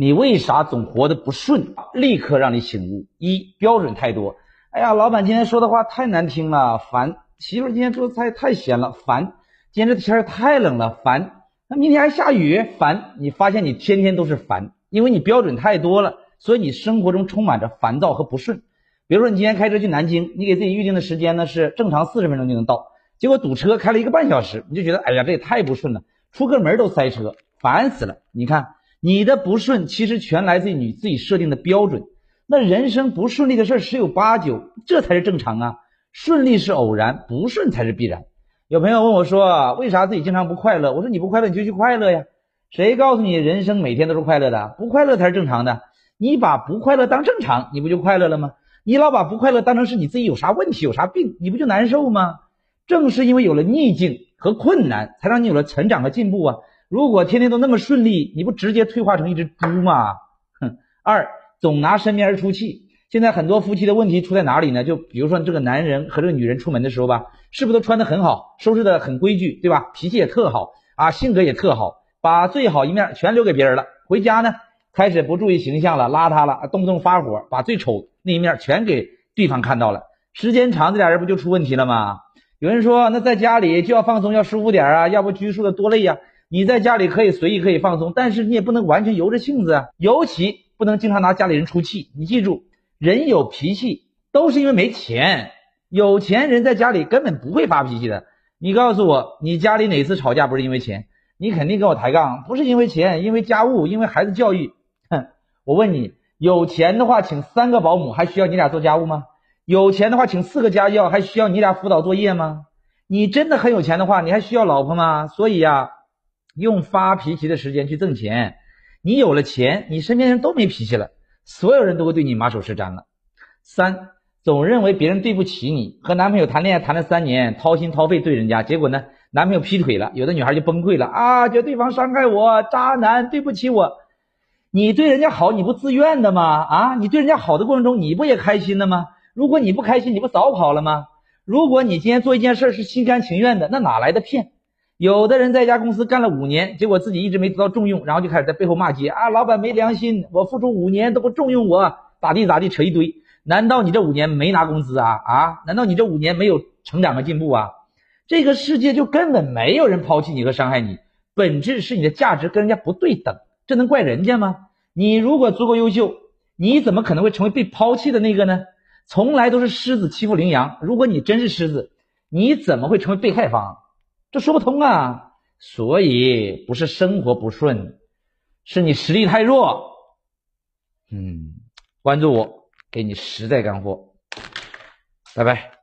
你为啥总活得不顺？立刻让你醒悟：一标准太多。哎呀，老板今天说的话太难听了，烦；媳妇今天做的菜太咸了，烦；今天这天太冷了，烦；那明天还下雨，烦。你发现你天天都是烦，因为你标准太多了，所以你生活中充满着烦躁和不顺。比如说，你今天开车去南京，你给自己预定的时间呢是正常四十分钟就能到，结果堵车开了一个半小时，你就觉得哎呀，这也太不顺了，出个门都塞车，烦死了。你看。你的不顺其实全来自于你自己设定的标准。那人生不顺利的事十有八九，这才是正常啊。顺利是偶然，不顺才是必然。有朋友问我说，为啥自己经常不快乐？我说你不快乐你就去快乐呀。谁告诉你人生每天都是快乐的？不快乐才是正常的。你把不快乐当正常，你不就快乐了吗？你老把不快乐当成是你自己有啥问题、有啥病，你不就难受吗？正是因为有了逆境和困难，才让你有了成长和进步啊。如果天天都那么顺利，你不直接退化成一只猪吗？哼！二总拿身边人出气。现在很多夫妻的问题出在哪里呢？就比如说这个男人和这个女人出门的时候吧，是不是都穿的很好，收拾的很规矩，对吧？脾气也特好啊，性格也特好，把最好一面全留给别人了。回家呢，开始不注意形象了，邋遢了，动不动发火，把最丑那一面全给对方看到了。时间长，这俩人不就出问题了吗？有人说，那在家里就要放松，要舒服点啊，要不拘束的多累呀。你在家里可以随意可以放松，但是你也不能完全由着性子啊，尤其不能经常拿家里人出气。你记住，人有脾气都是因为没钱，有钱人在家里根本不会发脾气的。你告诉我，你家里哪次吵架不是因为钱？你肯定跟我抬杠，不是因为钱，因为家务，因为孩子教育。哼，我问你，有钱的话请三个保姆还需要你俩做家务吗？有钱的话请四个家教还需要你俩辅导作业吗？你真的很有钱的话，你还需要老婆吗？所以呀。用发脾气的时间去挣钱，你有了钱，你身边人都没脾气了，所有人都会对你马首是瞻了。三，总认为别人对不起你，和男朋友谈恋爱谈了三年，掏心掏肺对人家，结果呢，男朋友劈腿了，有的女孩就崩溃了啊，觉得对方伤害我，渣男，对不起我。你对人家好，你不自愿的吗？啊，你对人家好的过程中，你不也开心的吗？如果你不开心，你不早跑了吗？如果你今天做一件事是心甘情愿的，那哪来的骗？有的人在一家公司干了五年，结果自己一直没得到重用，然后就开始在背后骂街啊！老板没良心，我付出五年都不重用我，咋地咋地扯一堆。难道你这五年没拿工资啊？啊？难道你这五年没有成长和进步啊？这个世界就根本没有人抛弃你和伤害你，本质是你的价值跟人家不对等，这能怪人家吗？你如果足够优秀，你怎么可能会成为被抛弃的那个呢？从来都是狮子欺负羚羊，如果你真是狮子，你怎么会成为被害方？这说不通啊！所以不是生活不顺，是你实力太弱。嗯，关注我，给你实在干货。拜拜。